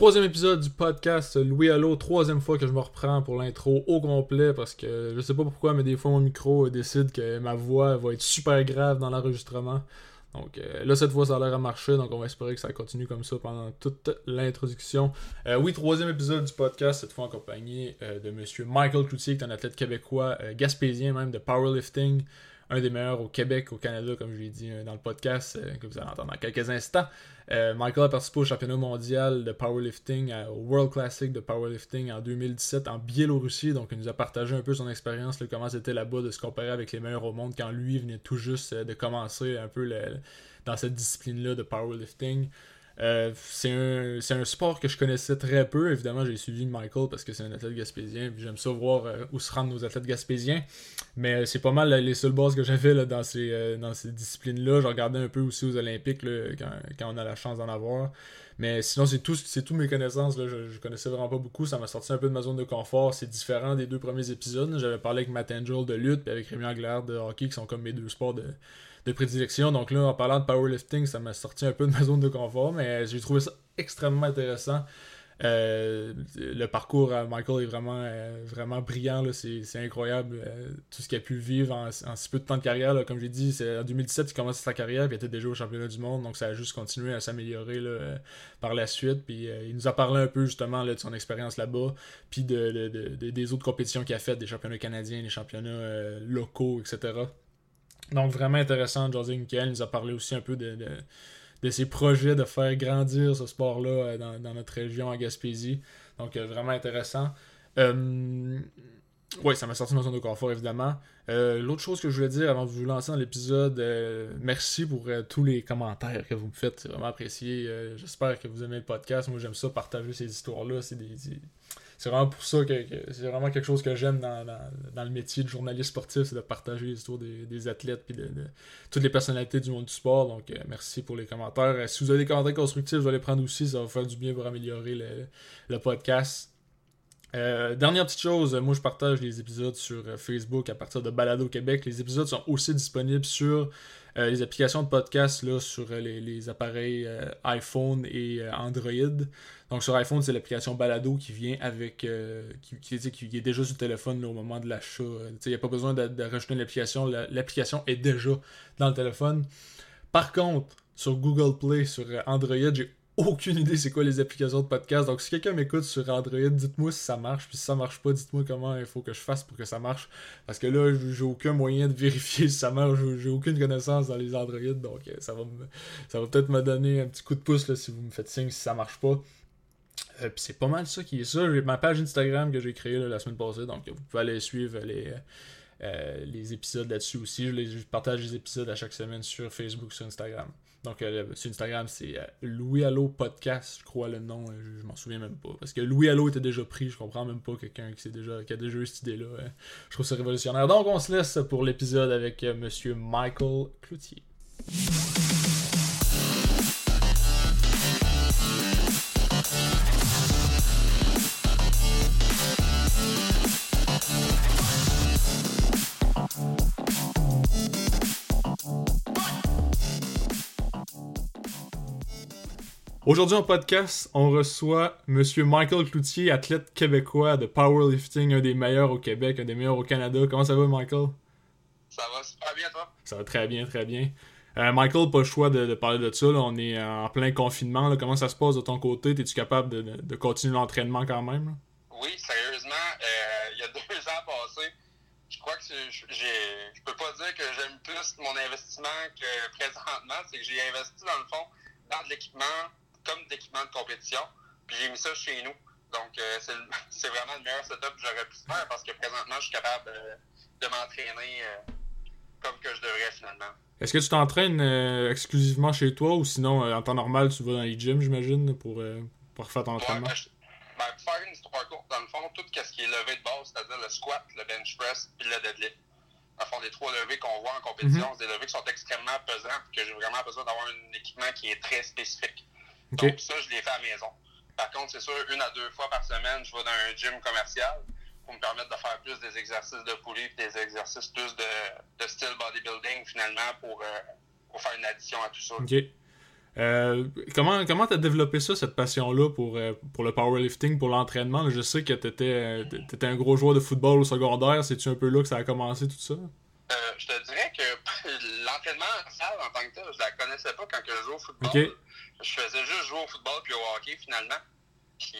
Troisième épisode du podcast Louis Allo, troisième fois que je me reprends pour l'intro au complet parce que je sais pas pourquoi, mais des fois mon micro décide que ma voix va être super grave dans l'enregistrement. Donc euh, là, cette fois, ça a l'air à marcher, donc on va espérer que ça continue comme ça pendant toute l'introduction. Euh, oui, troisième épisode du podcast, cette fois en compagnie euh, de monsieur Michael Cloutier, qui est un athlète québécois, gaspésien même, de powerlifting un des meilleurs au Québec, au Canada, comme je l'ai dit euh, dans le podcast, euh, que vous allez entendre dans quelques instants. Euh, Michael a participé au championnat mondial de powerlifting, au World Classic de powerlifting en 2017 en Biélorussie. Donc, il nous a partagé un peu son expérience, comment c'était là-bas de se comparer avec les meilleurs au monde quand lui venait tout juste de commencer un peu dans cette discipline-là de powerlifting. Euh, c'est un, sport que je connaissais très peu. Évidemment, j'ai suivi Michael parce que c'est un athlète gaspésien. J'aime ça voir euh, où se rendent nos athlètes gaspésiens. Mais euh, c'est pas mal les seules bases que j'avais dans ces, dans ces disciplines-là. Je regardais un peu aussi aux Olympiques quand, on a la chance d'en avoir. Mais sinon, c'est tout, tout mes connaissances. Je, je, connaissais vraiment pas beaucoup. Ça m'a sorti un peu de ma zone de confort. C'est différent des deux premiers épisodes. J'avais parlé avec Matt Angel de lutte et avec Rémi Anglaire de hockey, qui sont comme mes deux sports de, de prédilection. Donc là, en parlant de powerlifting, ça m'a sorti un peu de ma zone de confort, mais j'ai trouvé ça extrêmement intéressant. Euh, le parcours à Michael est vraiment, euh, vraiment brillant. C'est, incroyable euh, tout ce qu'il a pu vivre en, si peu de temps de carrière. Comme j'ai dit, en 2017 qu'il commence sa carrière puis il était déjà au championnat du monde. Donc ça a juste continué à s'améliorer par la suite. Puis il nous a parlé un peu justement de son expérience là-bas. Puis de, des autres compétitions qu'il a faites, des championnats canadiens, des championnats locaux, etc. Donc vraiment intéressant, José Nickel nous a parlé aussi un peu de, de, ses projets de faire grandir ce sport-là euh, dans, notre région à Gaspésie. Donc euh, vraiment intéressant. Euh, oui, ça m'a sorti une zone de confort, évidemment. L'autre chose que je voulais dire avant de vous lancer dans l'épisode, merci pour tous les commentaires que vous me faites. C'est vraiment apprécié. J'espère que vous aimez le podcast. Moi, j'aime ça, partager ces histoires-là. C'est des, c'est vraiment pour ça que, c'est vraiment quelque chose que j'aime dans, le métier de journaliste sportif, c'est de partager l'histoire des, des athlètes et de, toutes les personnalités du monde du sport. Donc, euh, merci pour les commentaires. Euh, si vous avez des commentaires constructifs, vous allez prendre aussi, ça va faire du bien pour améliorer le, podcast. Euh, dernière petite chose, moi je partage les épisodes sur Facebook à partir de Balado Québec. Les épisodes sont aussi disponibles sur les applications de podcast là, sur les, appareils iPhone et Android. Donc sur iPhone, c'est l'application Balado qui vient avec. Euh, qui, qui, est déjà sur le téléphone au moment de l'achat. Il n'y a pas besoin de, rajouter une application. L'application est déjà dans le téléphone. Par contre, sur Google Play, sur Android, j'ai aucune idée c'est quoi les applications de podcast. Donc si quelqu'un m'écoute sur Android, dites-moi si ça marche. Puis si ça marche pas, dites-moi comment il faut que je fasse pour que ça marche. Parce que là, j'ai aucun moyen de vérifier si ça marche. J'ai aucune connaissance dans les Android. Donc euh, ça va, ça va peut-être me donner un petit coup de pouce là, si vous me faites signe si ça marche pas. Euh, puis c'est pas mal ça qui est ça. J'ai ma page Instagram que j'ai créée la semaine passée, donc vous pouvez aller suivre les, euh, les épisodes là-dessus aussi. Je, partage les épisodes à chaque semaine sur Facebook, sur Instagram. Donc euh, sur Instagram, c'est Louis Allo Podcast, je crois le nom, je, m'en souviens même pas. Parce que Louis Allo était déjà pris, je comprends même pas quelqu'un qui, a déjà eu cette idée-là. je trouve ça révolutionnaire. Donc on se laisse pour l'épisode avec Monsieur Michael Cloutier. Aujourd'hui en podcast, on reçoit Monsieur Michael Cloutier, athlète québécois de powerlifting, un des meilleurs au Québec, un des meilleurs au Canada. Comment ça va, Michael? Ça va super bien, toi? Ça va très bien, très bien. Euh, Michael, pas le choix de, parler de ça. On est en plein confinement. Comment ça se passe de ton côté? Es-tu capable de, continuer l'entraînement quand même? Oui, sérieusement, euh, il y a deux ans passés, je crois que je, je peux pas dire que j'aime plus mon investissement que présentement. C'est que j'ai investi dans le fond dans de l'équipement comme d'équipement de compétition. Puis j'ai mis ça chez nous. Donc, euh, c'est vraiment le meilleur setup que j'aurais pu faire parce que présentement, je suis capable euh, de m'entraîner euh, comme que je devrais finalement. Est-ce que tu t'entraînes exclusivement chez toi ou sinon, en temps normal, tu vas dans les gyms, j'imagine, pour, pour faire ton entraînement? Ben, ben, pour faire une histoire courte, dans le fond, tout ce qui est levé de base, c'est-à-dire le squat, le bench press puis le deadlift. Dans le fond, les trois levées qu'on voit en compétition, mm-hmm. c'est des levées qui sont extrêmement pesantes et que j'ai vraiment besoin d'avoir un équipement qui est très spécifique. Donc, ça, je l'ai fait à la maison. Par contre, c'est sûr, une à deux fois par semaine, je vais dans un gym commercial pour me permettre de faire plus des exercices de poulie et des exercices plus de, de style bodybuilding, finalement, pour, euh, pour faire une addition à tout ça. OK. Euh, comment comment t'as développé ça, cette passion-là pour, euh, pour le powerlifting, pour l'entraînement? Je sais que t'étais étais un gros joueur de football au secondaire. C'est-tu un peu là que ça a commencé tout ça? Euh, je te dirais que l'entraînement en salle en tant que tel, je la connaissais pas quand je jouais au football. Je faisais juste jouer au football puis au hockey finalement. Puis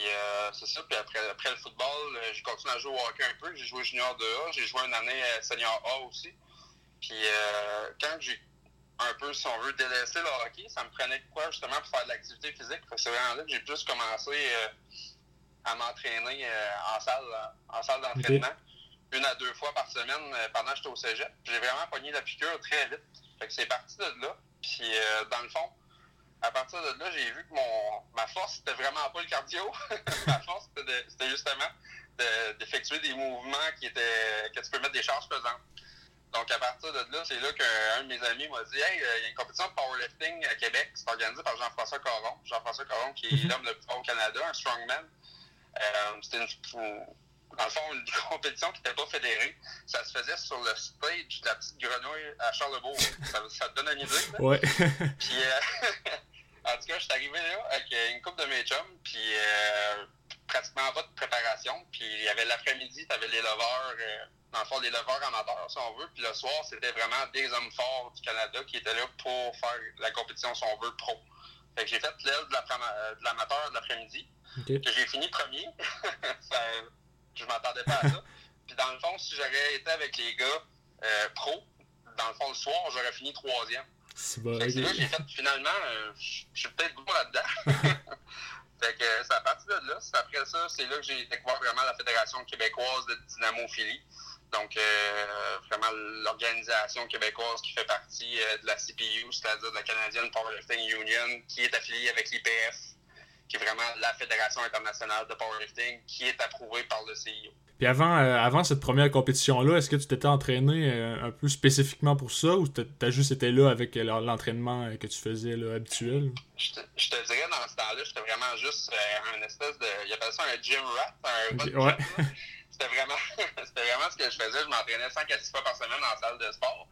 c'est ça, puis après, après le football, j'ai continué à jouer au hockey un peu. J'ai joué junior 2A, j'ai joué une année senior A aussi. Puis quand j'ai un peu, si on veut, délaisser le hockey. Ça me prenait quoi, justement, pour faire de l'activité physique? C'est vraiment là que j'ai plus commencé euh, à m'entraîner euh, en salle, en salle d'entraînement. Une à deux fois par semaine euh, pendant que j'étais au cégep. J'ai vraiment pogné la piqûre très vite. Fait que c'est parti de là. Puis, dans le fond, à partir de là, j'ai vu que mon ma force, c'était vraiment pas le cardio. ma force, c'était justement d'effectuer des mouvements qui étaient que tu peux mettre des charges pesantes. Donc, à partir de là, c'est là qu'un de mes amis m'a dit Hey, euh, il y a une compétition de powerlifting à Québec. C'est organisé par Jean-François Caron. Jean-François Caron, qui est mhm. l'homme le plus fort au Canada, un strongman. Euh, C'était une, dans le fond, une compétition qui n'était pas fédérée. Ça se faisait sur le stage de la petite grenouille à Charlebourg. ça, ça, te donne une idée? Là? Ouais. puis, euh, en tout cas, je suis arrivé là avec une couple de mes chums, puis euh, pratiquement pas de préparation. Puis, il y avait l'après-midi, tu avais les lovers. Euh, dans le fond, les leveurs amateurs, si on veut. Puis le soir, c'était vraiment des hommes forts du Canada qui étaient là pour faire la compétition, si on veut, pro. Fait que j'ai fait l'aile de l'amateur de l'après-midi, que j'ai fini premier. je m'attendais pas à ça. Puis dans le fond, si j'aurais été avec les gars euh, pro, dans le fond, le soir, j'aurais fini troisième. C'est bon, là que j'ai fait finalement, euh, je suis peut-être bon là-dedans. fait que c'est à partir de là, après ça, c'est là que j'ai découvert vraiment la Fédération québécoise de dynamophilie. Donc, euh, vraiment, l'organisation québécoise qui fait partie euh, de la CPU, c'est-à-dire de la Canadian Powerlifting Union, qui est affiliée avec l'IPF, qui est vraiment la Fédération internationale de powerlifting, qui est approuvée par le CIO. Puis avant, euh, avant cette première compétition-là, est-ce que tu t'étais entraîné un peu spécifiquement pour ça ou t'as juste été là avec l'entraînement que tu faisais là, habituel? Je te, je te, dirais, dans ce temps-là, j'étais vraiment juste un espèce de... Il appelle ça un gym rat, un ouais. c'était vraiment, c'était vraiment ce que je faisais. Je m'entraînais 5 à 6 fois par semaine en salle de sport.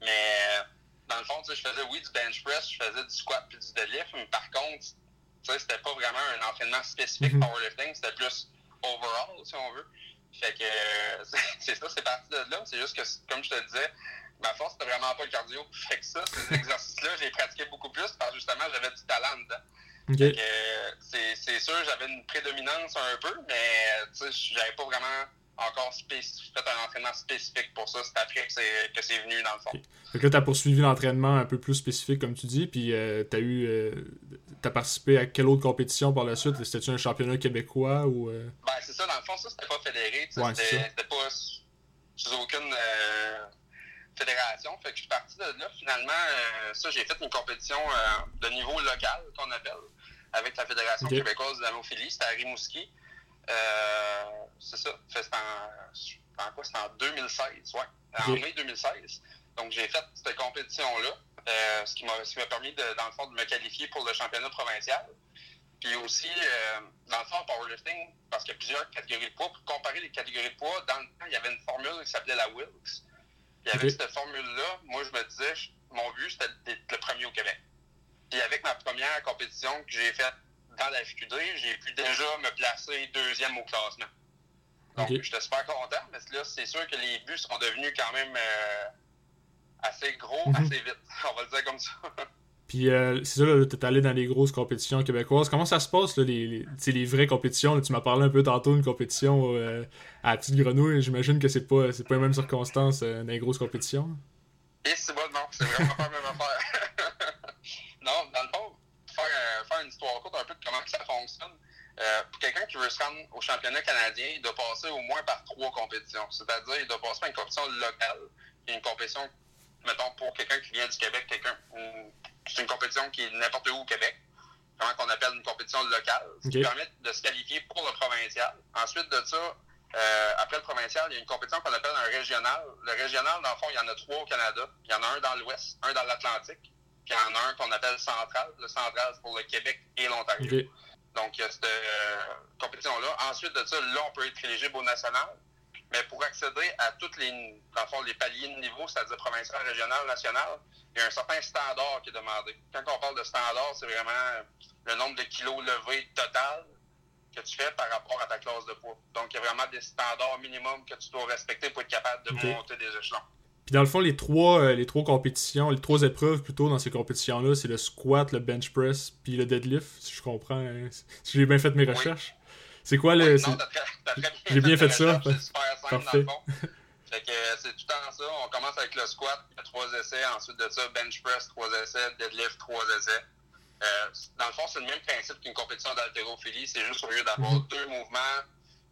Mais dans le fond, je faisais, oui, du bench press, je faisais du squat puis du deadlift, mais par contre, c'était pas vraiment un entraînement spécifique mm powerlifting, c'était plus overall, si on veut. Fait que c'est ça, c'est parti de là. C'est juste que, comme je te disais, ma force, c'était vraiment pas le cardio. Fait que ça, ces exercices-là, j'ai pratiqué beaucoup plus parce que justement, j'avais du talent dedans. Okay. C'est sûr, j'avais une prédominance un peu, mais j'avais pas vraiment encore fait un entraînement spécifique pour ça. C'est après que c'est venu dans le fond. Okay. Fait que là, tu as poursuivi l'entraînement un peu plus spécifique, comme tu dis, puis euh, tu as eu. Euh, as participé à quelle autre compétition par la suite? C'était-tu un championnat québécois ou. Euh? Ben, c'est ça, dans le fond, ça, c'était pas fédéré. Ouais, c'était pas sous aucune euh, fédération. Fait que je suis parti de là. Finalement, euh, ça, j'ai fait une compétition de niveau local, qu'on appelle avec la Fédération québécoise de l'amophilie. C'était à Rimouski. C'est ça. C'était en, en, quoi? C'était en 2016, ouais. En mai 2016. Donc, j'ai fait cette compétition-là, euh, ce qui m'a permis, de, dans le fond, de me qualifier pour le championnat provincial. Puis aussi, euh, dans le fond, powerlifting, parce qu'il y a plusieurs catégories de poids. Pour comparer les catégories de poids, dans le temps, il y avait une formule qui s'appelait la Wilks. Puis avec cette formule-là, moi, je me disais, mon but, c'était d'être le premier au Québec. Puis avec ma première compétition que j'ai faite dans la FQD, j'ai pu déjà me placer deuxième au classement. Donc, j'étais super content, mais là, c'est sûr que les buts sont devenus quand même euh, assez gros, mhm. assez vite. On va le dire comme ça. Puis, euh, c'est ça, tu es allé dans les grosses compétitions québécoises. Comment ça se passe, là, les, les, les vraies compétitions? tu m'as parlé un peu tantôt d'une compétition euh, à la Petite Grenouille. J'imagine que c'est pas, pas les mêmes circonstances dans les grosses compétitions. Et c'est bon, non, c'est vraiment pas la même affaire. Non, dans le fond, faire, euh, faire une histoire courte un peu de comment ça fonctionne. Euh, pour quelqu'un qui veut se rendre au championnat canadien, il doit passer au moins par trois compétitions. C'est-à-dire, il doit passer par une compétition locale, une compétition, mettons, pour quelqu'un qui vient du Québec, quelqu'un, c'est une compétition qui est n'importe où au Québec, comment qu'on appelle une compétition locale, ce qui permet de se qualifier pour le provincial. Ensuite de ça, euh, après le provincial, il y a une compétition qu'on appelle un régional. Le régional, dans le fond, il y en a trois au Canada. Il y en a un dans l'Ouest, un dans l'Atlantique, puis il y en a un qu'on appelle central. Le central, c'est pour le Québec et l'Ontario. Donc, il y a cette euh, compétition-là. Ensuite de ça, là, on peut être éligible au national. Mais pour accéder à tous les, dans le fond, les paliers de niveau, c'est-à-dire provincial, régional, national, il y a un certain standard qui est demandé. Quand on parle de standard, c'est vraiment le nombre de kilos levés total que tu fais par rapport à ta classe de poids. Donc, il y a vraiment des standards minimums que tu dois respecter pour être capable de monter des échelons. Puis dans le fond, les trois, euh, les trois compétitions, les trois épreuves plutôt dans ces compétitions-là, c'est le squat, le bench press, puis le deadlift, si je comprends, hein, si j'ai bien fait mes Oui. recherches. C'est quoi le. Non, t'as bien J'ai bien fait ça. C'est super simple Parfait. dans le fond. Fait que c'est tout le temps ça. On commence avec le squat, trois essais. Ensuite de ça, bench press, trois essais. Deadlift, trois essais. Euh, dans le fond, c'est le même principe qu'une compétition d'haltérophilie. C'est juste au lieu d'avoir Mhm. deux mouvements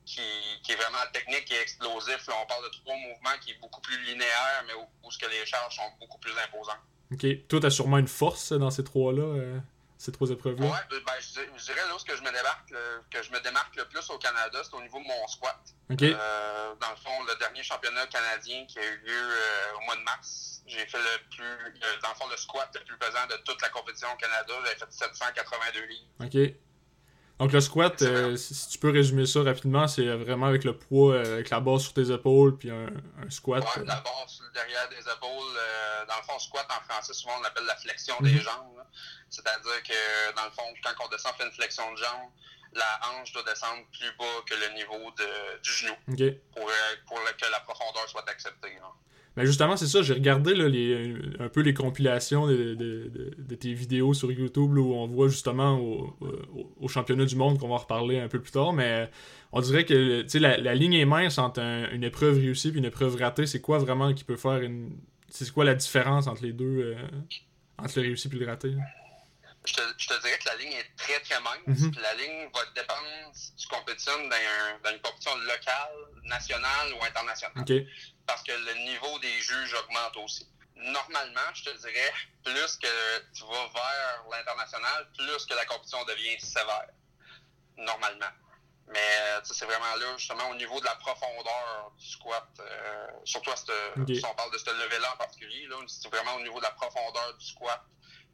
qui, qui est vraiment technique et explosif, là, on parle de trois mouvements qui est beaucoup plus linéaire, mais où, où ce que les charges sont beaucoup plus imposantes. Ok. Toi, t'as sûrement une force dans ces trois-là, euh, ces trois épreuves-là? Ouais, ben, je, dirais- je dirais là ce que je me démarque, le- que je me démarque le plus au Canada, c'est au niveau de mon squat. Euh, dans le fond, le dernier championnat canadien qui a eu lieu euh, au mois de mars, j'ai fait le plus, euh, dans le fond, le squat le plus pesant de toute la compétition au Canada. J'avais fait 782 livres. Ok. Donc le squat, euh, si si tu peux résumer ça rapidement, c'est vraiment avec le poids, euh, avec la base sur tes épaules, puis un, un squat. Ouais, euh, la barre sur le derrière des épaules. euh, dans le fond, squat en français, souvent on l'appelle la flexion Mhm. des jambes. là. C'est-à-dire que, dans le fond, quand on descend, on fait une flexion de jambe, la hanche doit descendre plus bas que le niveau de, du genou pour, euh, pour que la profondeur soit acceptée. Ben justement, c'est ça, j'ai regardé là, les, un peu les compilations de, de- de- de tes vidéos sur YouTube là, où on voit justement au, au- au championnat du monde qu'on va en reparler un peu plus tard, mais on dirait que tu sais, la, la ligne est mince entre un- une épreuve réussie et une épreuve ratée. C'est quoi vraiment qui peut faire une. C'est quoi la différence entre les deux, euh, entre le réussi et le raté? là? Je te, je te dirais que la ligne est très très mince. Mhm. puis La ligne va dépendre si tu compétitionnes dans, un- dans une compétition locale, nationale ou internationale. Parce que le niveau des juges augmente aussi. Normalement, je te dirais, plus que tu vas vers l'international, plus que la compétition devient sévère. Normalement. Mais euh, c'est vraiment là, justement, au niveau de la profondeur du squat, euh, surtout à cette- si on parle de ce level-là en particulier, c'est vraiment au niveau de la profondeur du squat.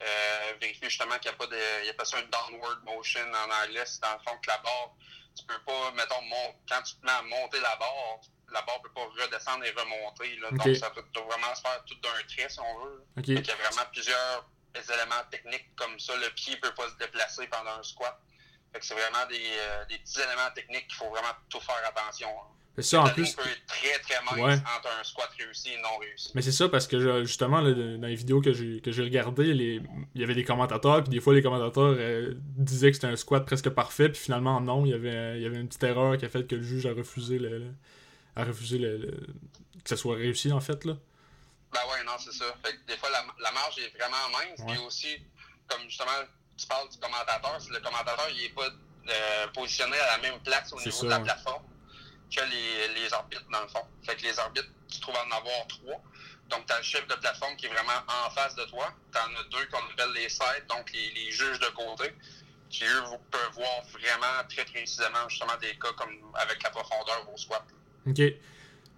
Euh, vérifier justement qu'il n'y a pas de. Il y a pas ça une downward motion en anglais, c'est dans le fond que la barre, tu peux pas, mettons, mon- quand tu te mets à monter la barre, la barre peut pas redescendre et remonter. Là. Donc ça peut doit vraiment se faire tout d'un trait si on veut. Ok. Fait qu'il y a vraiment plusieurs éléments techniques comme ça. Le pied peut pas se déplacer pendant un squat. Fait que c'est vraiment des, euh, des petits éléments techniques qu'il faut vraiment tout faire attention. hein. C'est ça en plus. peut être très très mince Ouais. entre un squat réussi et non réussi. Mais c'est ça parce que justement là, dans les vidéos que j'ai que j'ai regardées, les... il y avait des commentateurs, puis des fois les commentateurs euh, disaient que c'était un squat presque parfait, puis finalement non, il y avait il y avait une petite erreur qui a fait que le juge a refusé le, a refusé le, le- que ça soit réussi en fait là. Ben ouais, non, c'est ça. Fait que des fois, la, la marge est vraiment mince. Ouais. Puis aussi, comme justement, tu parles du commentateur, si le commentateur il est pas euh, positionné à la même place au niveau ça, de la ouais. plateforme que les, les arbitres, dans le fond. Fait que les arbitres, tu trouves en avoir trois. Donc, tu as le chef de plateforme qui est vraiment en face de toi. Tu en as deux qu'on appelle les sides, donc les, les juges de côté, qui eux vous- peuvent voir vraiment très précisément justement des cas comme avec la profondeur au squat. Ok.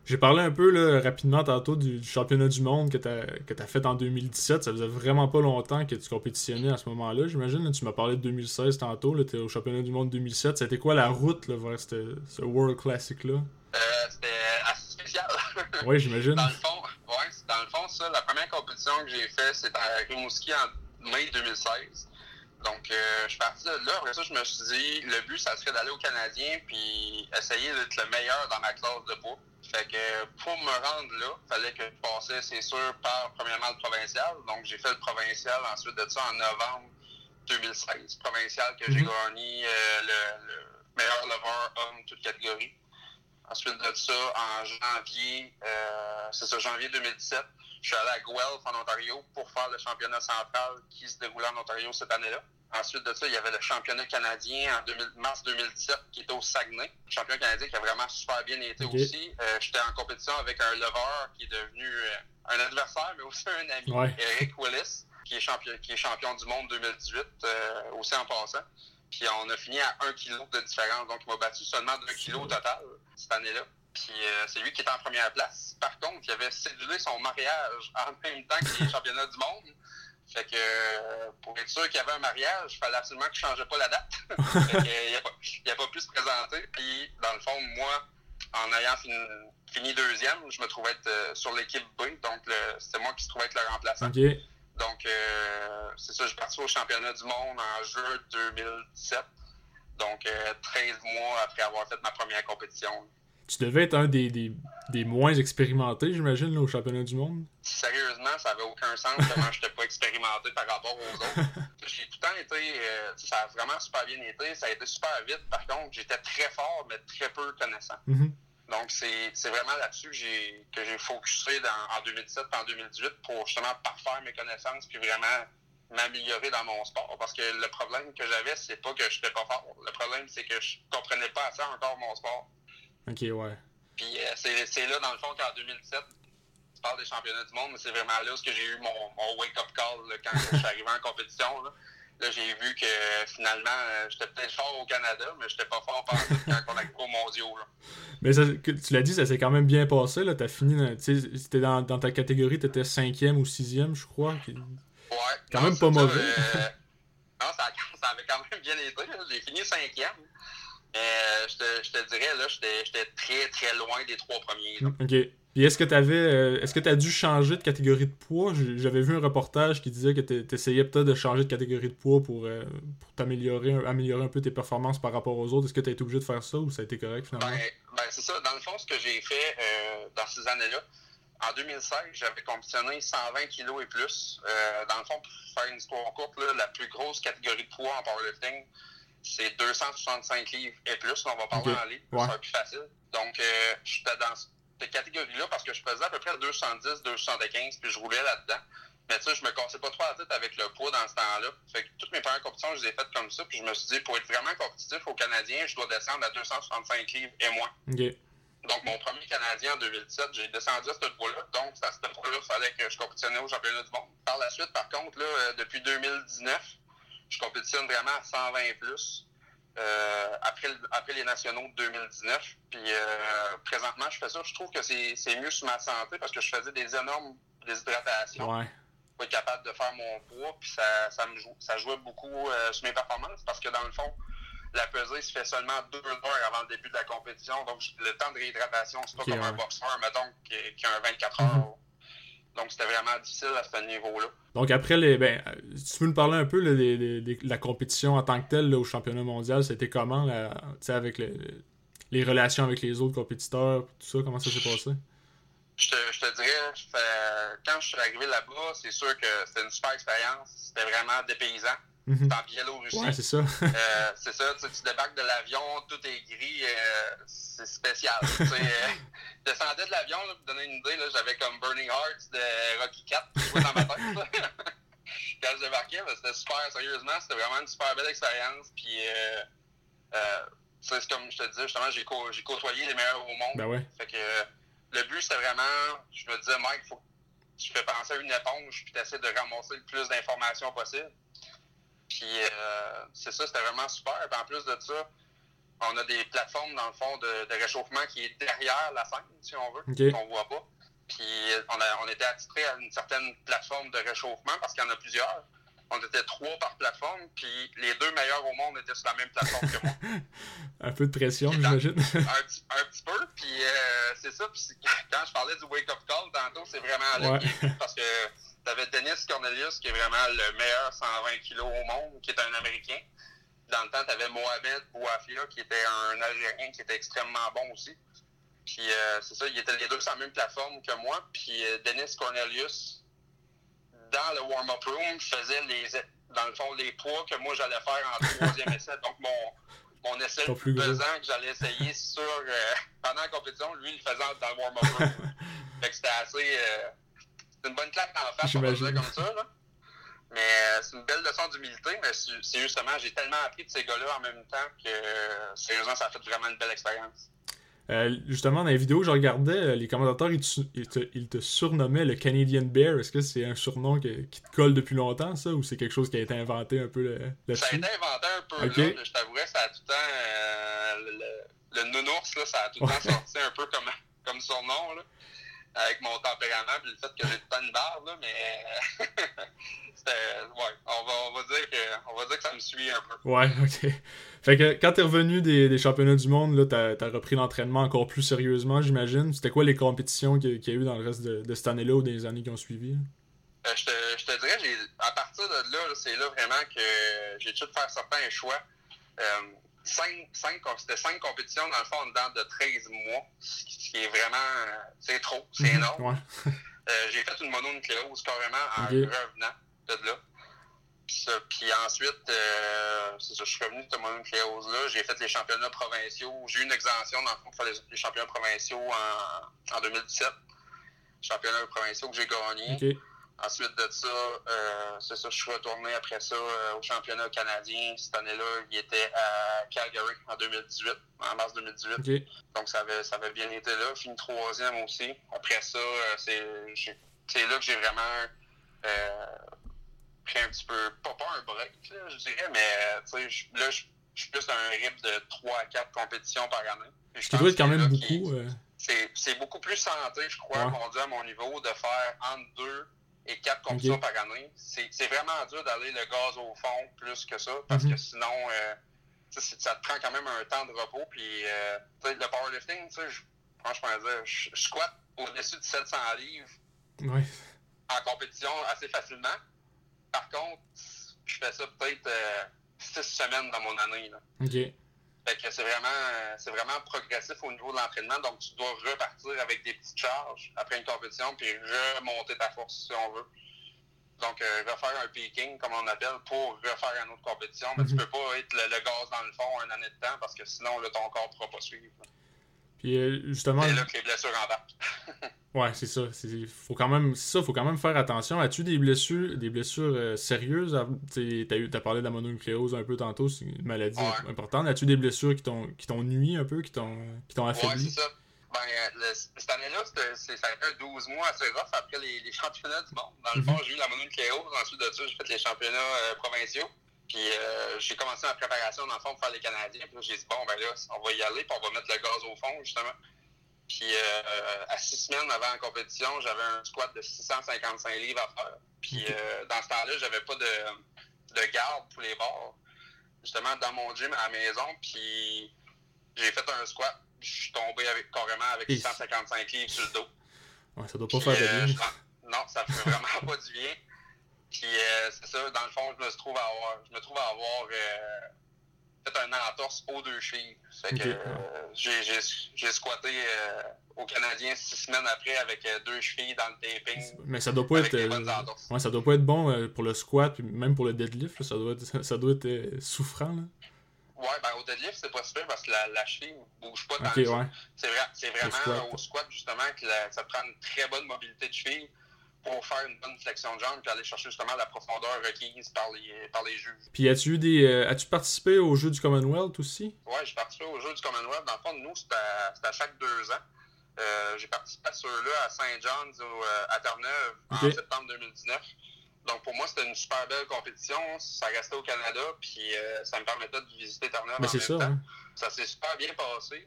J'ai parlé un peu là, rapidement tantôt du, championnat du monde que t'as que t'as fait en 2017. Ça faisait vraiment pas longtemps que tu compétitionnais à ce moment-là, j'imagine. Tu m'as parlé de 2016 tantôt, là, t'es au championnat du monde 2007. C'était quoi la route là, vers cette- ce World Classic-là? Euh, C'était assez spécial. Ouais, j'imagine. Dans le fond, ouais, dans le fond, ça, la première compétition que j'ai fait, c'était à Rimouski en mai 2016. Donc, euh, je suis parti de là. Après ça, je me suis dit, le but, ça serait d'aller au Canadien puis essayer d'être le meilleur dans ma classe de poids. Fait que pour me rendre là, fallait que je passais, c'est sûr, par premièrement le provincial. Donc, j'ai fait le provincial ensuite de ça en novembre 2016. Provincial que j'ai Mhm. gagné euh, le, le meilleur lever homme toute catégorie. Ensuite de ça, en janvier, euh, c'est ça, janvier 2017, je suis allé à Guelph en Ontario pour faire le championnat central qui se déroulait en Ontario cette année-là. Ensuite de ça, il y avait le championnat canadien en 2000 mars 2017 qui était au Saguenay. Le championnat canadien qui a vraiment super bien été aussi. Euh, J'étais en compétition avec un lever qui est devenu euh, un adversaire, mais aussi un ami, Ouais. Eric Willis, qui est, champion, qui est champion du monde 2018, euh, aussi en passant. Puis on a fini à 1 kg de différence. Donc il m'a battu seulement 1 kg au total cette année-là. Puis euh, c'est lui qui était en première place. Par contre, il avait cédulé son mariage en même temps que les championnats du monde. Fait que euh, pour être sûr qu'il y avait un mariage, il fallait absolument que je ne changeais pas la date. fait que, euh, il n'a pas, pas pu se présenter. Puis dans le fond, moi, en ayant fini, deuxième, je me trouvais être sur l'équipe B, donc c'était moi qui se trouvais être le remplaçant. Donc, c'est ça, j'ai parti au championnat du monde en juin 2017. Donc, 13 mois après avoir fait ma première compétition. Tu devais être un des, des, des moins expérimentés, j'imagine, au championnat du monde. Sérieusement, ça n'avait aucun sens comment je n'étais pas expérimenté par rapport aux autres. J'ai tout le temps été. Euh, ça a vraiment super bien été. Ça a été super vite. Par contre, j'étais très fort, mais très peu connaissant. Mm-hmm. Donc, c'est vraiment là-dessus que j'ai que j'ai focusé en 2017 et en 2018 pour justement parfaire mes connaissances puis vraiment m'améliorer dans mon sport. Parce que le problème que j'avais, c'est pas que je n'étais pas fort. Le problème, c'est que je comprenais pas assez encore mon sport. Ok, ouais. Puis euh, c'est là, dans le fond, qu'en 2007, tu parles des championnats du monde, mais c'est vraiment là où j'ai eu mon, mon wake-up call quand je suis arrivé en compétition. Là, là j'ai vu que finalement, euh, j'étais peut-être fort au Canada, mais j'étais pas fort par quand on arrivé aux mondiaux. Là. Mais ça, tu l'as dit, ça s'est quand même bien passé. Là. As fini, c'était dans, dans ta catégorie, tu étais cinquième ou sixième, je crois. Ouais. Quand même pas mauvais. Euh, non, ça, ça, avait quand même bien été. J'ai fini cinquième. Mais euh, je te, je te dirais, là, j'étais très, très loin des trois premiers. OK. Puis est-ce que tu avais. Euh, est-ce que tu as dû changer de catégorie de poids? J'avais vu un reportage qui disait que tu essayais peut-être de changer de catégorie de poids pour, euh, pour t'améliorer améliorer un peu tes performances par rapport aux autres. Est-ce que tu as été obligé de faire ça ou ça a été correct finalement? Ben, ben c'est ça. Dans le fond, ce que j'ai fait dans ces années-là, en 2016, j'avais compétitionné 120 kg et plus. dans le fond, pour faire une histoire courte, là, la plus grosse catégorie de poids en powerlifting, c'est 265 livres et plus. On va parler en livres, ça sera plus facile. Donc, euh, j'étais dans cette catégorie-là parce que je pesais à peu près 210, 215, puis je roulais là-dedans. Mais tu sais, je me cassais pas trop la tête avec le poids dans ce temps-là. Fait que toutes mes premières compétitions, je les ai faites comme ça. Puis je me suis dit, pour être vraiment compétitif au Canadien, je dois descendre à 265 livres et moins. Donc, mon premier Canadien en 2017, j'ai descendu à ce poids-là. Donc, à ce poids-là, il fallait que je compétitionnais au championnat du monde. Par la suite, par contre, là, euh, depuis 2019, je compétitionne vraiment à 120 plus. Euh, après, après les nationaux de 2019. Puis euh, présentement, je fais ça. Je trouve que c'est mieux sur ma santé parce que je faisais des énormes déshydratations. Ouais. Pour être capable de faire mon poids. Puis ça, ça, me joue, ça jouait beaucoup euh, sur mes performances parce que dans le fond, la pesée se fait seulement deux heures avant le début de la compétition. Donc le temps de réhydratation, c'est pas comme un boxeur, mettons, qui, qui a un 24 heures. Mm-hmm. Donc, c'était vraiment difficile à ce niveau-là. Donc, après, les, ben, tu peux nous parler un peu de la compétition en tant que telle au championnat mondial, c'était comment, là, avec les relations avec les autres compétiteurs, tout ça, comment ça s'est passé? Je te, je te dirais, quand je suis arrivé là-bas, c'est sûr que c'était une super expérience. C'était vraiment dépaysant. Mhm. en Biélorussie. Ouais, c'est ça. euh, c'est ça, tu, tu débarques de l'avion, tout est gris, euh, c'est spécial. tu sais, euh, je descendais de l'avion, pour donner une idée, j'avais comme Burning Hearts de Rocky 4 dans ma tête. Quand je débarquais, ben, c'était super, sérieusement, c'était vraiment une super belle expérience. Puis, c'est comme je te disais, justement, j'ai côtoyé les meilleurs au monde. Ben ouais. Fait que le but, c'était vraiment, je me disais, Mike, faut que tu fais penser à une éponge, puis tu essaies de ramasser le plus d'informations possible. Puis euh, c'est ça, c'était vraiment super. Puis en plus de ça, on a des plateformes, dans le fond, de, réchauffement qui est derrière la scène, si on veut, okay. qu'on voit pas. Puis on, a, on était attitré à une certaine plateforme de réchauffement parce qu'il y en a plusieurs. On était trois par plateforme, puis les deux meilleurs au monde étaient sur la même plateforme que moi. un peu de pression, j'imagine. un, un, petit peu, puis euh, c'est ça. Puis quand je parlais du wake-up call tantôt, c'est vraiment là ouais. parce que tu avais Dennis Cornelius, qui est vraiment le meilleur 120 kg au monde, qui est un Américain. Dans le temps, tu avais Mohamed Bouafia, qui était un Algérien, qui était extrêmement bon aussi. Puis euh, c'est ça, ils étaient les deux sur la même plateforme que moi. Puis euh, Dennis Cornelius, dans le warm-up room, faisait les, dans le fond les poids que moi j'allais faire en troisième essai. Donc mon, mon essai le plus pesant que j'allais essayer sur euh, pendant la compétition, lui, il le faisait dans le warm-up room. fait que c'était assez. C'est une bonne claque en face, on va dire comme ça. Là. Mais euh, c'est une belle leçon d'humilité, mais c'est justement, j'ai tellement appris de ces gars-là en même temps que sérieusement, ça a fait vraiment une belle expérience. Euh, justement, dans les vidéos que je regardais, euh, les commentateurs, ils te, ils te, ils te surnommaient le Canadian Bear. Est-ce que c'est un surnom que, qui te colle depuis longtemps, ça, ou c'est quelque chose qui a été inventé un peu là-dessus? Ça a été inventé un peu okay. là. Je t'avouerais, ça a tout le temps... Le, le, nounours, là, ça a tout le temps sorti un peu comme, comme surnom, là avec mon tempérament et le fait que j'ai pas une barbe, là, mais c'était. Ouais, on va, on va dire que on va dire que ça me suit un peu. Ouais, ok. Fait que quand t'es revenu des, des, championnats du monde, là, t'as as repris l'entraînement encore plus sérieusement, j'imagine. C'était quoi les compétitions qu'il y a eu dans le reste de, de cette année-là ou des années qui ont suivi? Euh, je, te, je, te, dirais, à partir de là, c'est là vraiment que j'ai dû faire certains choix. Euh, cinq, cinq, c'était cinq compétitions dans le fond dedans de 13 mois, ce qui est vraiment, c'est trop, c'est mhm. énorme. Ouais. euh, j'ai fait une mononucléose carrément en okay. revenant de là. Puis ensuite, euh, c'est ça, je suis revenu de cette mononucléose-là. J'ai fait les championnats provinciaux. J'ai eu une exemption dans le fond pour les, les championnats provinciaux en, en 2017. Championnats provinciaux que j'ai gagné. Okay. Ensuite de ça, euh, c'est ça, je suis retourné après ça euh, au championnat canadien. Cette année-là, il était à Calgary en 2018, en mars 2018. Okay. Donc ça avait, ça avait bien été là. Fini troisième aussi. Après ça, euh, c'est là que j'ai vraiment euh, pris un petit peu, pas, pas un break, là, je dirais, mais là, je suis plus un rythme de 3 à 4 compétitions par année. Ce qui doit être quand même beaucoup. C'est beaucoup plus santé, je crois, ouais. mon Dieu, à mon niveau, de faire entre deux et quatre compétitions okay. par année. C'est vraiment dur d'aller le gaz au fond plus que ça, parce mm -hmm. que sinon, euh, ça te prend quand même un temps de repos. Puis, euh, le powerlifting, je, franchement, je, je squatte au-dessus de 700 livres en compétition assez facilement. Par contre, je fais ça peut-être euh, six semaines dans mon année. Là. Okay. Fait que c'est vraiment, c'est vraiment progressif au niveau de l'entraînement. Donc, tu dois repartir avec des petites charges après une compétition, puis remonter ta force, si on veut. Donc, euh, refaire un peaking, comme on appelle, pour refaire une autre compétition. Mais mm -hmm. tu peux pas être le, le, gaz dans le fond un année de temps, parce que sinon, là, ton corps ne pourra pas suivre. Puis, euh, justement... C'est là que les blessures embarquent. ouais, c'est ça. Faut quand même, ça, faut quand même faire attention. As-tu des blessures, des blessures euh, sérieuses? Tu as, parlé de la mononucléose un peu tantôt, c'est une maladie ouais. importante. As-tu des blessures qui t'ont nuit un peu, qui t'ont affaibli? Ouais, c'est ça. Ben, le, cette année-là, ça a été 12 mois assez rough après les, les championnats du monde. Dans le -hmm. fond, j'ai eu la mononucléose. Ensuite de ça, j'ai fait les championnats euh, provinciaux. Puis euh, j'ai commencé ma préparation dans le fond pour faire les Canadiens. Puis j'ai dit, bon, ben là, on va y aller, puis on va mettre le gaz au fond, justement. Puis euh, à six semaines avant la compétition, j'avais un squat de 655 livres à faire. Puis euh, dans ce temps-là, j'avais pas de, de garde pour les bords. Justement, dans mon gym à la maison, puis j'ai fait un squat. Je suis tombé avec, carrément avec 655 livres sur le dos. Ouais, ça doit pas puis, faire de bien. Non, ça fait vraiment pas du bien. Puis euh, c'est ça, dans le fond, je me trouve à avoir, je me trouve à avoir euh, fait un entorse aux deux chevilles. Fait que okay. euh, j'ai squatté euh, au Canadien six semaines après avec deux chevilles dans le taping. Mais ça doit pas être. ouais, ça doit pas être bon pour le squat, puis même pour le deadlift, ça doit être, ça doit être souffrant. Là. Ouais, ben au deadlift, c'est pas super parce que la, la cheville ne bouge pas tant okay, ouais. C'est vrai, vraiment squat. au squat, justement, que la, ça prend une très bonne mobilité de cheville pour faire une bonne flexion de jambe puis aller chercher justement la profondeur requise par les, par les juges. Puis as-tu eu des euh, as-tu participé aux Jeux du Commonwealth aussi? Ouais, j'ai participé aux Jeux du Commonwealth. Dans le fond, nous, c'était à, à, chaque deux ans. Euh, j'ai participé à ceux-là à Saint John's ou euh, à Terre-Neuve okay. en septembre 2019. Donc pour moi, c'était une super belle compétition. Ça restait au Canada, puis euh, ça me permettait de visiter Terre-Neuve en même ça, temps. Hein? Ça s'est super bien passé.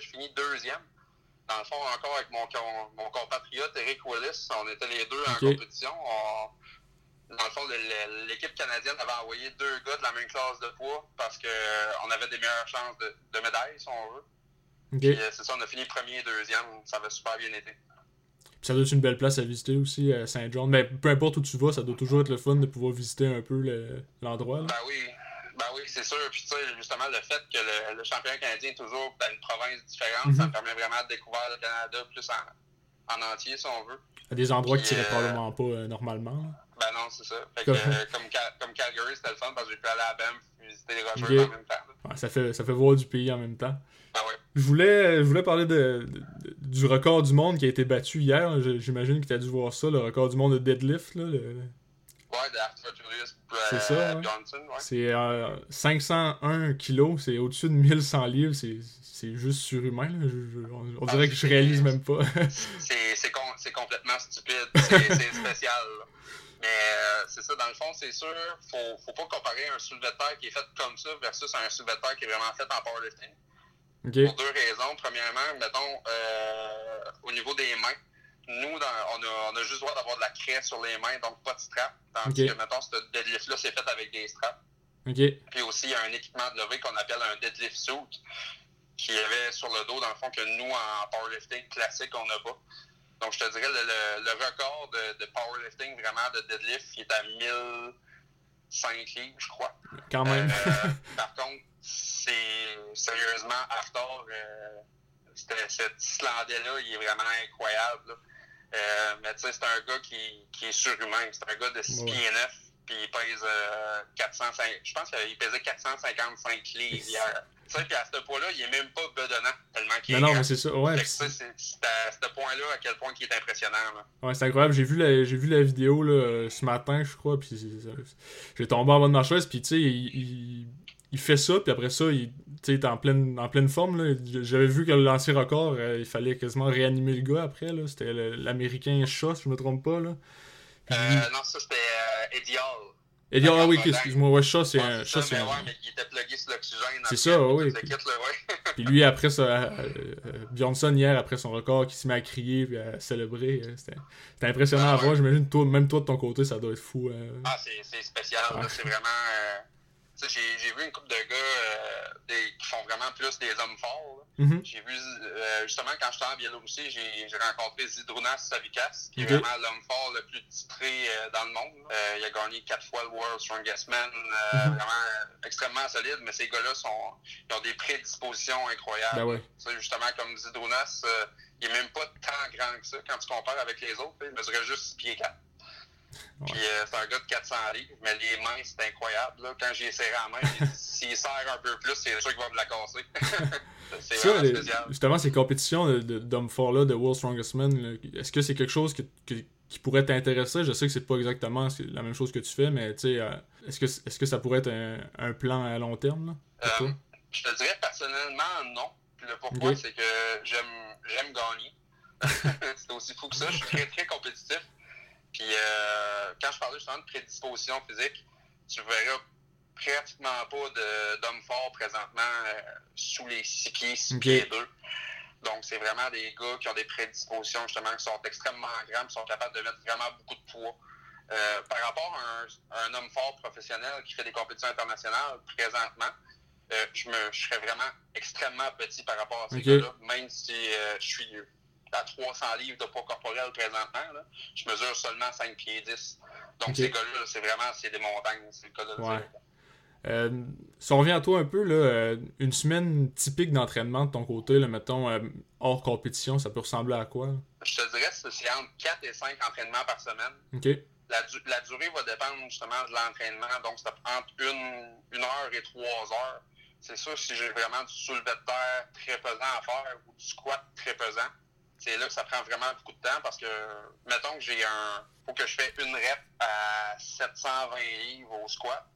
Je finis deuxième dans le fond, encore avec mon, mon compatriote Eric Willis, on était les deux en compétition. On, dans le fond, l'équipe canadienne avait envoyé deux gars de la même classe de poids parce qu'on avait des meilleures chances de, de médaille, si on veut. Okay. Puis c'est ça, on a fini premier et deuxième. Ça avait super bien été. Puis ça doit être une belle place à visiter aussi, à Saint-John. Mais peu importe où tu vas, ça doit toujours être le fun de pouvoir visiter un peu l'endroit. Le, ben oui, ben oui, c'est sûr. Puis, tu sais, justement, le fait que le, le championnat canadien est toujours dans une province différente, mm -hmm. ça me permet vraiment de découvrir le Canada plus en, en entier, si on veut. À des endroits Puis, que tu n'irais euh, probablement pas euh, normalement. Ben non, c'est ça. Fait comme... Que, euh, comme, comme, Calgary, c'était le fun parce que j'ai pu aller à Banff visiter les Rogers okay. en même temps. Ouais, ça, fait, ça fait voir du pays en même temps. Ben oui. Je voulais, je voulais parler de, de, du record du monde qui a été battu hier. J'imagine que tu as dû voir ça, le record du monde de deadlift. Là, le... Ouais, d'Arthur Julius c'est ça, euh, Johnson. Ouais. C'est euh, 501 kilos, c'est au-dessus de 1100 livres, c'est juste surhumain. Là. Je, je, on, on, dirait ah, que je réalise même pas. c'est com complètement stupide, c'est spécial. Là. Mais euh, c'est ça, dans le fond, c'est sûr, faut, faut pas comparer un soulevé de terre qui est fait comme ça versus un soulevé de terre qui est vraiment fait en powerlifting. Okay. Pour deux raisons. Premièrement, mettons, euh, au niveau des mains, nous, dans, on, a, on, a, juste le droit d'avoir de la craie sur les mains, donc pas de strap. Tandis okay. que, mettons, ce deadlift-là, c'est fait avec des straps. Puis aussi, il y a un équipement de levée qu'on appelle un deadlift suit qui avait sur le dos, dans le fond, que nous, en powerlifting classique, on n'a pas. Donc, je te dirais, le, le, record de, de, powerlifting, vraiment, de deadlift, il est à 1005 livres, je crois. Quand même. Euh, par contre, c'est sérieusement, Arthur, euh, cet Islandais-là, il est vraiment incroyable. Euh, mais tu sais, c'est un gars qui, qui est surhumain. C'est un gars de 6 pieds 9, puis il pèse euh, 405, je pense qu'il pesait 455 livres hier. Tu sais, puis à ce poids-là, il est même pas bedonnant, tellement qu'il est Non, non, mais c'est ça, ouais. C'est à ce point-là à quel point il est impressionnant. Là. Ouais, c'est incroyable. J'ai vu, la, vu la vidéo là, ce matin, je crois, puis j'ai tombé en bas de ma chaise, puis tu sais, il, il, fait ça, puis après ça, il, sais, en pleine, en pleine forme. J'avais vu que le lancer record, euh, il fallait quasiment réanimer le gars après. C'était l'américain Shaw, si je me trompe pas. Là. Euh, non, ça c'était euh, Eddie Hall. Eddie Hall, ah oui, excuse-moi, ouais, Shaw, c'est un. Shaw, c'est un... Ouais, mais il était plugué sur l'oxygène. C'est ça, oui. Puis... Kit, là, ouais. puis lui, après ça, euh, Bjornsson, hier, après son record, qui s'est mis à crier et à célébrer, c'était impressionnant ah, à voir. J'imagine, même toi de ton côté, ça doit être fou. Ah, c'est spécial. C'est vraiment j'ai vu une couple de gars euh, des, qui font vraiment plus des hommes forts. Mm-hmm. J'ai vu, euh, justement, quand j'étais en Biélorussie, j'ai rencontré Zidrunas Savikas, qui est vraiment l'homme fort le plus titré euh, dans le monde. Il a gagné quatre fois le World Strongest Man, mm-hmm. vraiment extrêmement solide, mais ces gars-là sont, ils ont des prédispositions incroyables. Ben ouais. Justement, comme Zidrunas, il n'est même pas tant grand que ça quand tu compares avec les autres. Il mesurait juste 6 pieds 4. Puis euh, c'est un gars de 400 livres, mais les mains, c'est incroyable. Là. Quand j'ai serré la main, s'il serre un peu plus, c'est sûr qu'il va me la casser. c'est ça. Justement, ces compétitions d'hommes forts-là, de World Strongest Man, est-ce que c'est quelque chose que, qui pourrait t'intéresser? Je sais que c'est pas exactement la même chose que tu fais, mais tu sais, euh, est-ce que, est que ça pourrait être un, un, plan à long terme? Là, euh, je te dirais personnellement, non. Le pourquoi, c'est que j'aime gagner. c'est aussi fou que ça. Je suis très, très compétitif. Puis euh, quand je parlais justement de prédisposition physique, tu verras pratiquement pas d'hommes forts présentement euh, sous les 6 pieds, 6 pieds 2. Donc, c'est vraiment des gars qui ont des prédispositions, justement, qui sont extrêmement grands, qui sont capables de mettre vraiment beaucoup de poids. Euh, par rapport à un, homme fort professionnel qui fait des compétitions internationales, présentement, euh, je, me, je serais vraiment extrêmement petit par rapport à ces gars-là, même si je suis à 300 livres de poids corporel présentement. Là. Je mesure seulement 5 pieds 10. Donc, ces gars-là, c'est vraiment c'est des montagnes. C'est le cas de ouais. Euh, si on revient à toi un peu, là, euh, une semaine typique d'entraînement de ton côté, là, mettons, euh, hors compétition, ça peut ressembler à quoi? Je te dirais que c'est entre 4 et 5 entraînements par semaine. La, durée va dépendre justement de l'entraînement. Donc, c'est entre une, une heure et trois heures. C'est sûr, si j'ai vraiment du soulevé de terre très pesant à faire ou du squat très pesant, c'est là que ça prend vraiment beaucoup de temps parce que, mettons que j'ai un. faut que je fais une rep à 720 livres au squat.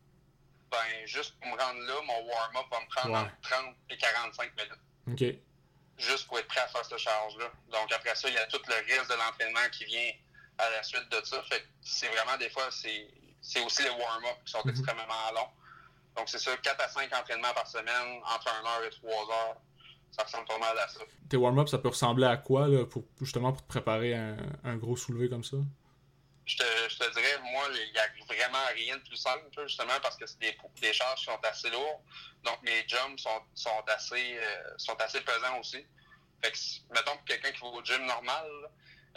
Ben, juste pour me rendre là, mon warm-up va me prendre entre 30 et 45 minutes. OK. Juste pour être prêt à faire cette charge-là. Donc, après ça, il y a tout le reste de l'entraînement qui vient à la suite de ça. Fait c'est vraiment, des fois, c'est aussi les warm-up qui sont mm-hmm. extrêmement longs. Donc, c'est ça, 4 à 5 entraînements par semaine, entre 1 heure et 3 heures ça ressemble pas mal à ça. Tes warm-ups, ça peut ressembler à quoi, là, pour, justement, pour te préparer un, un gros soulevé comme ça? Je te, je te dirais, moi, il n'y a vraiment rien de plus simple, justement, parce que c'est des, des charges qui sont assez lourdes. Donc, mes jumps sont, sont, assez, euh, sont assez pesants aussi. Fait que, mettons, pour quelqu'un qui va au gym normal,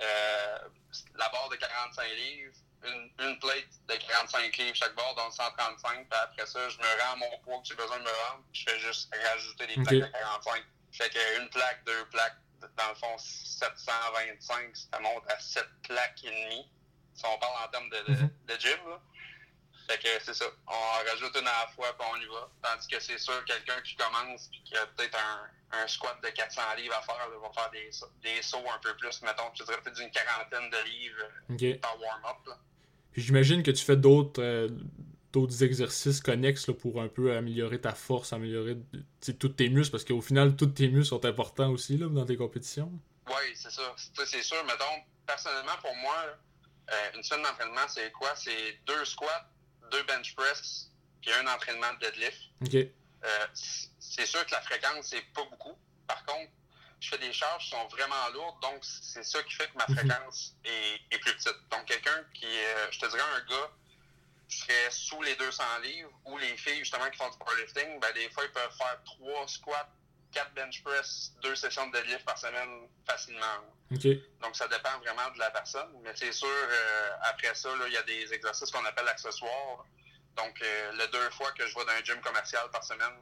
euh, la barre de 45 livres, une, une, plate de 45 livres chaque barre, donc 135. Puis après ça, je me rends à mon poids que j'ai besoin de me rendre. Je fais juste rajouter des plaques de 45. Fait qu'une plaque, deux plaques, dans le fond, 725, ça monte à 7 plaques et demie. Si on parle en termes de, de, mhm. de gym, là. Fait que c'est ça. On rajoute une à la fois, puis on y va. Tandis que c'est sûr, quelqu'un qui commence, puis qui a peut-être un, un, squat de 400 livres à faire, là, va faire des, des sauts un peu plus. Mettons, je dirais peut-être d'une quarantaine de livres okay. par warm-up. Puis j'imagine que tu fais d'autres euh, d'autres exercices connexes là, pour un peu améliorer ta force, améliorer tous tes muscles, parce qu'au final, tous tes muscles sont importants aussi là, dans tes compétitions. Oui, c'est ça. C'est sûr, mettons, personnellement, pour moi, euh, une semaine d'entraînement, c'est quoi? C'est deux squats, deux bench press, puis un entraînement de deadlift. Euh, c'est sûr que la fréquence, c'est pas beaucoup. Par contre, je fais des charges qui sont vraiment lourdes, donc c'est ça qui fait que ma mhm. fréquence est, est, plus petite. Donc, quelqu'un qui, euh, je te dirais un gars serait sous les 200 livres, ou les filles, justement, qui font du powerlifting, ben, des fois, ils peuvent faire 3 squats, 4 bench press, 2 sessions de deadlift par semaine facilement. Donc, ça dépend vraiment de la personne. Mais c'est sûr, euh, après ça, il y a des exercices qu'on appelle accessoires. Donc, euh, le deux fois que je vais dans un gym commercial par semaine.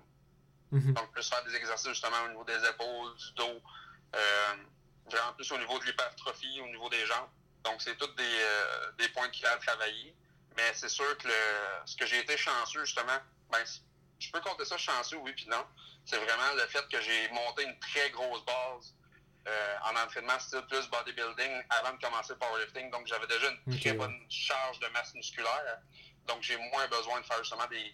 Mm-hmm. Donc, plus faire des exercices justement au niveau des épaules, du dos, euh, vraiment plus au niveau de l'hypertrophie, au niveau des jambes. Donc, c'est tous des, euh, des points qui à travailler. Mais c'est sûr que le, ce que j'ai été chanceux, justement, ben, je peux compter ça chanceux, oui, puis non. C'est vraiment le fait que j'ai monté une très grosse base euh, en entraînement style plus bodybuilding avant de commencer le powerlifting. Donc, j'avais déjà une très bonne charge de masse musculaire. Donc, j'ai moins besoin de faire justement des,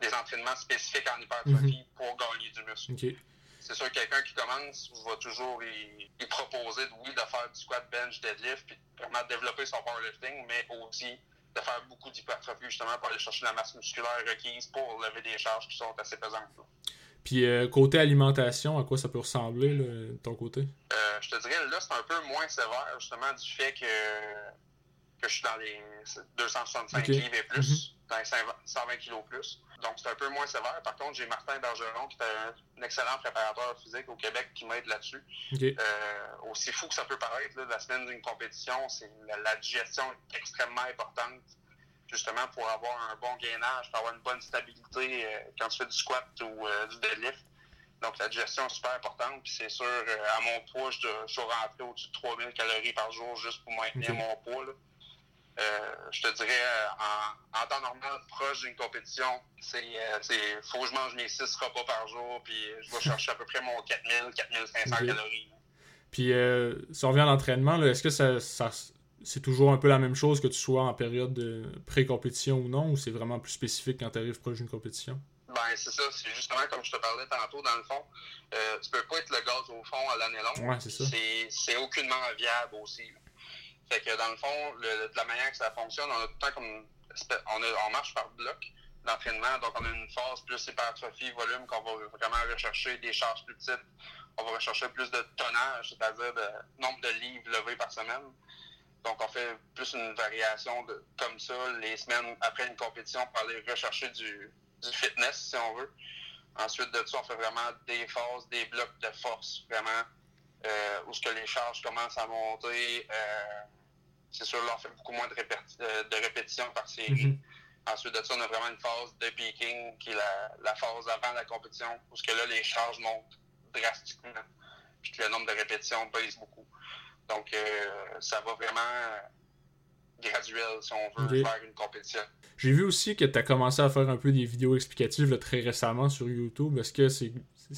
des, entraînements spécifiques en hypertrophie mhm. pour gagner du muscle. C'est sûr, quelqu'un qui commence va toujours y, proposer, oui, de faire du squat, bench, deadlift, puis vraiment développer son powerlifting, mais aussi de faire beaucoup d'hypertrophie justement pour aller chercher la masse musculaire requise pour lever des charges qui sont assez pesantes. Puis euh, côté alimentation, à quoi ça peut ressembler de ton côté? Euh, je te dirais, là, c'est un peu moins sévère justement du fait que, que je suis dans les 265 livres et plus, mm-hmm. Dans les 120 kilos plus. Donc, c'est un peu moins sévère. Par contre, j'ai Martin Bergeron, qui est un, excellent préparateur physique au Québec, qui m'aide là-dessus. Euh, aussi fou que ça peut paraître, là, la semaine d'une compétition, c'est la, digestion est extrêmement importante, justement pour avoir un bon gainage, pour avoir une bonne stabilité euh, quand tu fais du squat ou euh, du deadlift. Donc, la digestion est super importante. Puis, c'est sûr, à mon poids, je, je suis rentré au-dessus de 3000 calories par jour juste pour maintenir mon poids. Là. Euh, je te dirais, euh, en, temps normal, proche d'une compétition, c'est euh, faut que je mange mes 6 repas par jour, puis je vais chercher à peu près mon 4000, 4500 calories. Puis, si on revient à l'entraînement, est-ce que ça, c'est toujours un peu la même chose que tu sois en période de pré-compétition ou non, ou c'est vraiment plus spécifique quand tu arrives proche d'une compétition? Ben, c'est ça. C'est justement comme je te parlais tantôt, dans le fond. Euh, tu peux pas être le gaz au fond à l'année longue. Ouais, c'est ça. C'est aucunement viable aussi. Fait que dans le fond, de la manière que ça fonctionne, on a tout le temps comme on, on marche par bloc d'entraînement. Donc on a une phase plus hypertrophie, volume, qu'on va vraiment rechercher des charges plus petites. On va rechercher plus de tonnage, c'est-à-dire le nombre de livres levés par semaine. Donc on fait plus une variation de comme ça les semaines après une compétition pour aller rechercher du, du fitness, si on veut. Ensuite de ça, on fait vraiment des phases, des blocs de force, vraiment, euh, où ce que les charges commencent à monter. Euh, c'est sûr, là, on fait beaucoup moins de, euh, de répétitions par série. Mhm. Ensuite de ça, on a vraiment une phase de peaking, qui est la, phase avant la compétition, où que là, les charges montent drastiquement, puis que le nombre de répétitions baisse beaucoup. Donc, euh, ça va vraiment graduel si on veut faire une compétition. J'ai vu aussi que tu as commencé à faire un peu des vidéos explicatives très récemment sur YouTube. Est-ce que c'est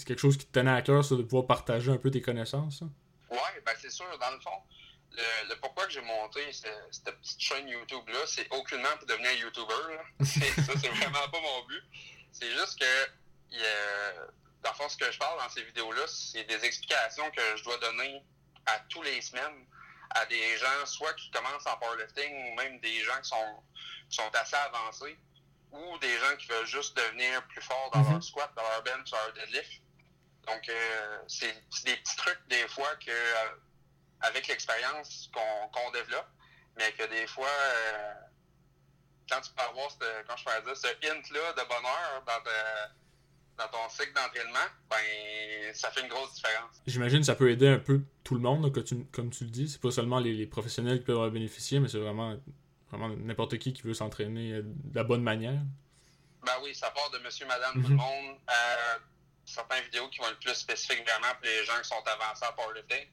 quelque chose qui te tenait à cœur, ça, de pouvoir partager un peu tes connaissances? Oui, ben c'est sûr. Dans le fond, le, pourquoi que j'ai monté cette, petite chaîne YouTube-là, c'est aucunement pour devenir YouTuber. ça, c'est vraiment pas mon but. C'est juste que, il, dans le fond, ce que je parle dans ces vidéos-là, c'est des explications que je dois donner à tous les semaines à des gens, soit qui commencent en powerlifting, ou même des gens qui sont, sont assez avancés, ou des gens qui veulent juste devenir plus forts dans mm-hmm. leur squat, dans leur bench, dans leur deadlift. Donc, euh, c'est des petits trucs, des fois, que avec l'expérience qu'on développe, mais que des fois, euh, quand tu peux avoir, quand je dire, ce hint-là de bonheur dans, ton cycle d'entraînement, ben, ça fait une grosse différence. J'imagine que ça peut aider un peu tout le monde, comme tu le dis. C'est pas seulement les, professionnels qui peuvent en bénéficier, mais c'est vraiment, vraiment n'importe qui qui veut s'entraîner euh, de la bonne manière. Ben oui, ça part de monsieur, madame, tout le mhm. monde à certaines vidéos qui vont être plus spécifiques vraiment pour les gens qui sont avancés en powerlifting.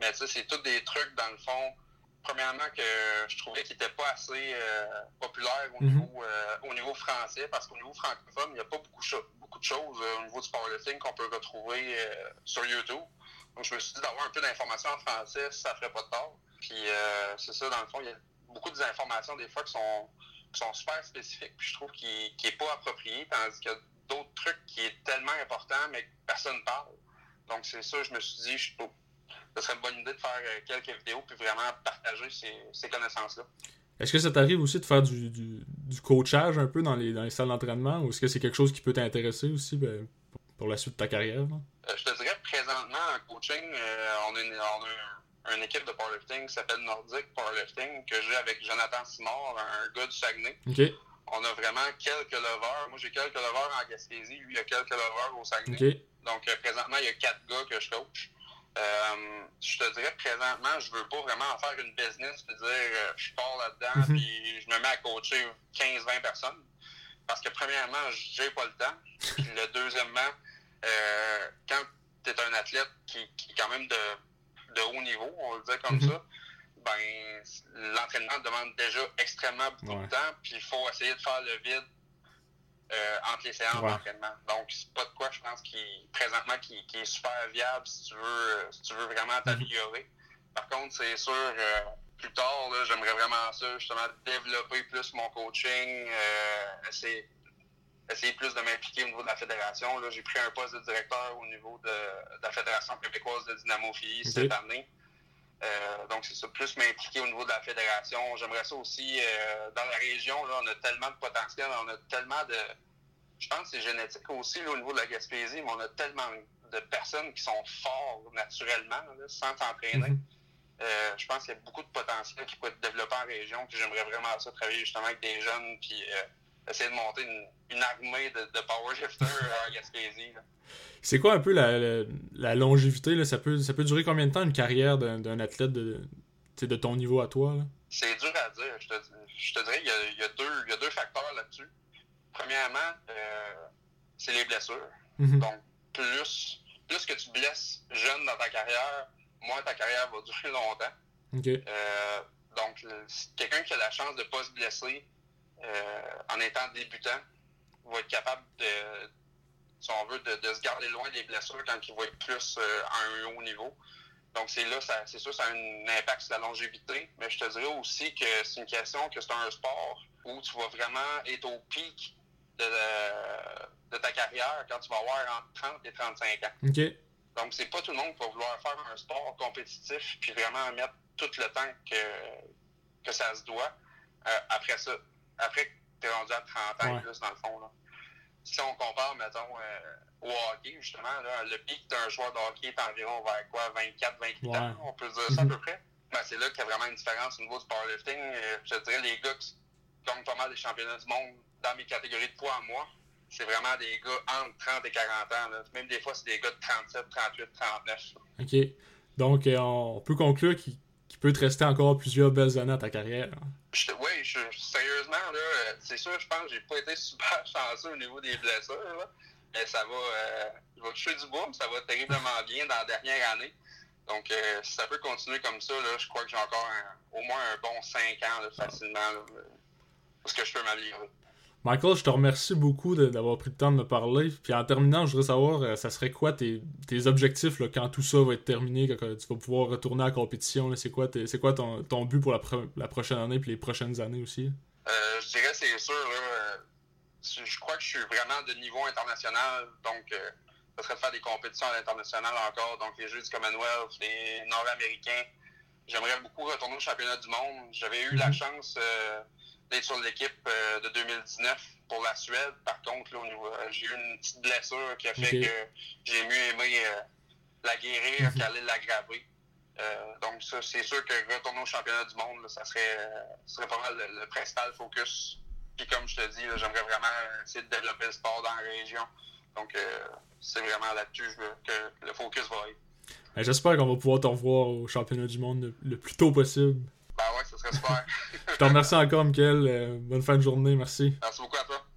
Mais ça, c'est tous des trucs, dans le fond, premièrement, que je trouvais qu'ils n'étaient pas assez euh, populaires au, mhm. niveau, euh, au niveau français, parce qu'au niveau francophone, il n'y a pas beaucoup, beaucoup de choses euh, au niveau du powerlifting qu'on peut retrouver sur YouTube. Donc, je me suis dit d'avoir un peu d'informations en français, ça ne ferait pas de tort. Puis, c'est ça, dans le fond, il y a beaucoup d'informations, des fois, qui sont, sont super spécifiques, puis je trouve qu'il n'est pas approprié, tandis qu'il y a d'autres trucs qui est tellement important, mais que personne ne parle. Donc, c'est ça, je me suis dit, je peux ce serait une bonne idée de faire euh, quelques vidéos puis vraiment partager ces, connaissances-là. Est-ce que ça t'arrive aussi de faire du, du, coachage un peu dans les, dans les salles d'entraînement ou est-ce que c'est quelque chose qui peut t'intéresser aussi ben, pour la suite de ta carrière? Euh, je te dirais présentement en coaching, euh, on, a une équipe de powerlifting qui s'appelle Nordic Powerlifting, que j'ai avec Jonathan Simard, un gars du Saguenay. On a vraiment quelques lovers. Moi, j'ai quelques lovers en Gaspésie. Lui, il a quelques lovers au Saguenay. Donc, présentement, il y a quatre gars que je coach. Euh, je te dirais présentement, je veux pas vraiment faire une business et dire euh, je pars là-dedans mhm. puis je me mets à coacher 15-20 personnes. Parce que premièrement, j'ai pas le temps. Puis le deuxièmement, euh, quand tu es un athlète qui, qui, est quand même de, de, haut niveau, on va le dire comme mhm. ça, ben l'entraînement demande déjà extrêmement beaucoup de temps, puis il faut essayer de faire le vide euh, entre les séances d'entraînement. Donc, c'est pas de quoi, je pense, qui présentement qui, qui, est super viable si tu veux, si tu veux vraiment mhm. t'améliorer. Par contre, c'est sûr, euh, plus tard, j'aimerais vraiment ça, justement, développer plus mon coaching, euh, essayer, essayer plus de m'impliquer au niveau de la fédération. J'ai pris un poste de directeur au niveau de, la Fédération québécoise de dynamophilie cette année. Euh, donc, c'est ça, plus m'impliquer au niveau de la fédération. J'aimerais ça aussi, euh, dans la région, là, on a tellement de potentiel, on a tellement de... Je pense que c'est génétique aussi au niveau de la Gaspésie, mais on a tellement de personnes qui sont fortes naturellement, sans s'entraîner. Mm-hmm. Euh, je pense qu'il y a beaucoup de potentiel qui peut être développé en région, puis j'aimerais vraiment ça, travailler justement avec des jeunes, puis essayer de monter une, armée de, de powerlifters en Gaspésie. C'est quoi un peu la, longévité? Là? Ça, peut, ça peut durer combien de temps une carrière d'un athlète de, de ton niveau à toi? C'est dur à dire. Je te, je te dirais qu'il y, y, a deux facteurs là-dessus. Premièrement, euh, c'est les blessures. Mm-hmm. Donc, plus, plus que tu blesses jeune dans ta carrière, moins ta carrière va durer longtemps. Euh, donc, quelqu'un qui a la chance de ne pas se blesser euh, en étant débutant va être capable de, si on veut, de, se garder loin des blessures quand il va être plus euh, à un haut niveau. Donc, c'est là, c'est sûr, ça a un impact sur la longévité, mais je te dirais aussi que c'est une question que c'est un sport où tu vas vraiment être au pic de, ta carrière quand tu vas avoir entre 30 et 35 ans. Donc, c'est pas tout le monde qui va vouloir faire un sport compétitif puis vraiment mettre tout le temps que, que ça se doit. Euh, après ça, après que tu es rendu à 30 ans plus, dans le fond. Là si on compare, mettons, euh, au hockey, justement, là, le pic d'un joueur de hockey est environ vers quoi, 24, 28 ans, on peut dire ça à peu près? Ben, c'est là qu'il y a vraiment une différence au niveau du powerlifting. Euh, je dirais, les gars qui gagnent pas mal des championnats du monde dans mes catégories de poids à moi, c'est vraiment des gars entre 30 et 40 ans. Là. Même des fois, c'est des gars de 37, 38, 39. OK. Donc, euh, on peut conclure qu'il peut te rester encore plusieurs belles années à ta carrière. Oui, je, sérieusement, là, c'est sûr, je pense que j'ai pas été super chanceux au niveau des blessures. mais ça va, euh, je vais toucher du bois, ça va terriblement bien dans la dernière année. Donc, euh, si ça peut continuer comme ça, là, je crois que j'ai encore au moins un bon 5 ans facilement parce que je peux m'améliorer. Michael, je te remercie beaucoup d'avoir pris le temps de me parler. Puis en terminant, je voudrais savoir, euh, ça serait quoi tes, objectifs là, quand tout ça va être terminé, quand tu vas pouvoir retourner à la compétition? C'est quoi, quoi ton, ton, but pour la, prochaine année et les prochaines années aussi? Euh, je dirais, c'est sûr, euh, je crois que je suis vraiment de niveau international. Donc, ça serait de faire des compétitions à l'international encore. Donc, les Jeux du Commonwealth, les Nord-Américains. J'aimerais beaucoup retourner au championnat du monde. J'avais eu la mhm. chance d'être sur l'équipe euh, de 2019 pour la Suède. Par contre, là, euh, j'ai eu une petite blessure qui a fait que j'ai mieux aimé euh, la guérir mhm. qu'aller l'aggraver. donc, ça, c'est sûr que retourner au championnat du monde, ça serait, serait pas mal le, principal focus. Puis, comme je te dis, j'aimerais vraiment essayer de développer le sport dans la région. Donc, c'est vraiment là-dessus que le focus va être. Ben, j'espère qu'on va pouvoir te revoir au championnat du monde le plus tôt possible. Ben ouais, ça serait super. Je te remercie encore, Mickaël. Euh, bonne fin de journée. Merci. Merci beaucoup à toi.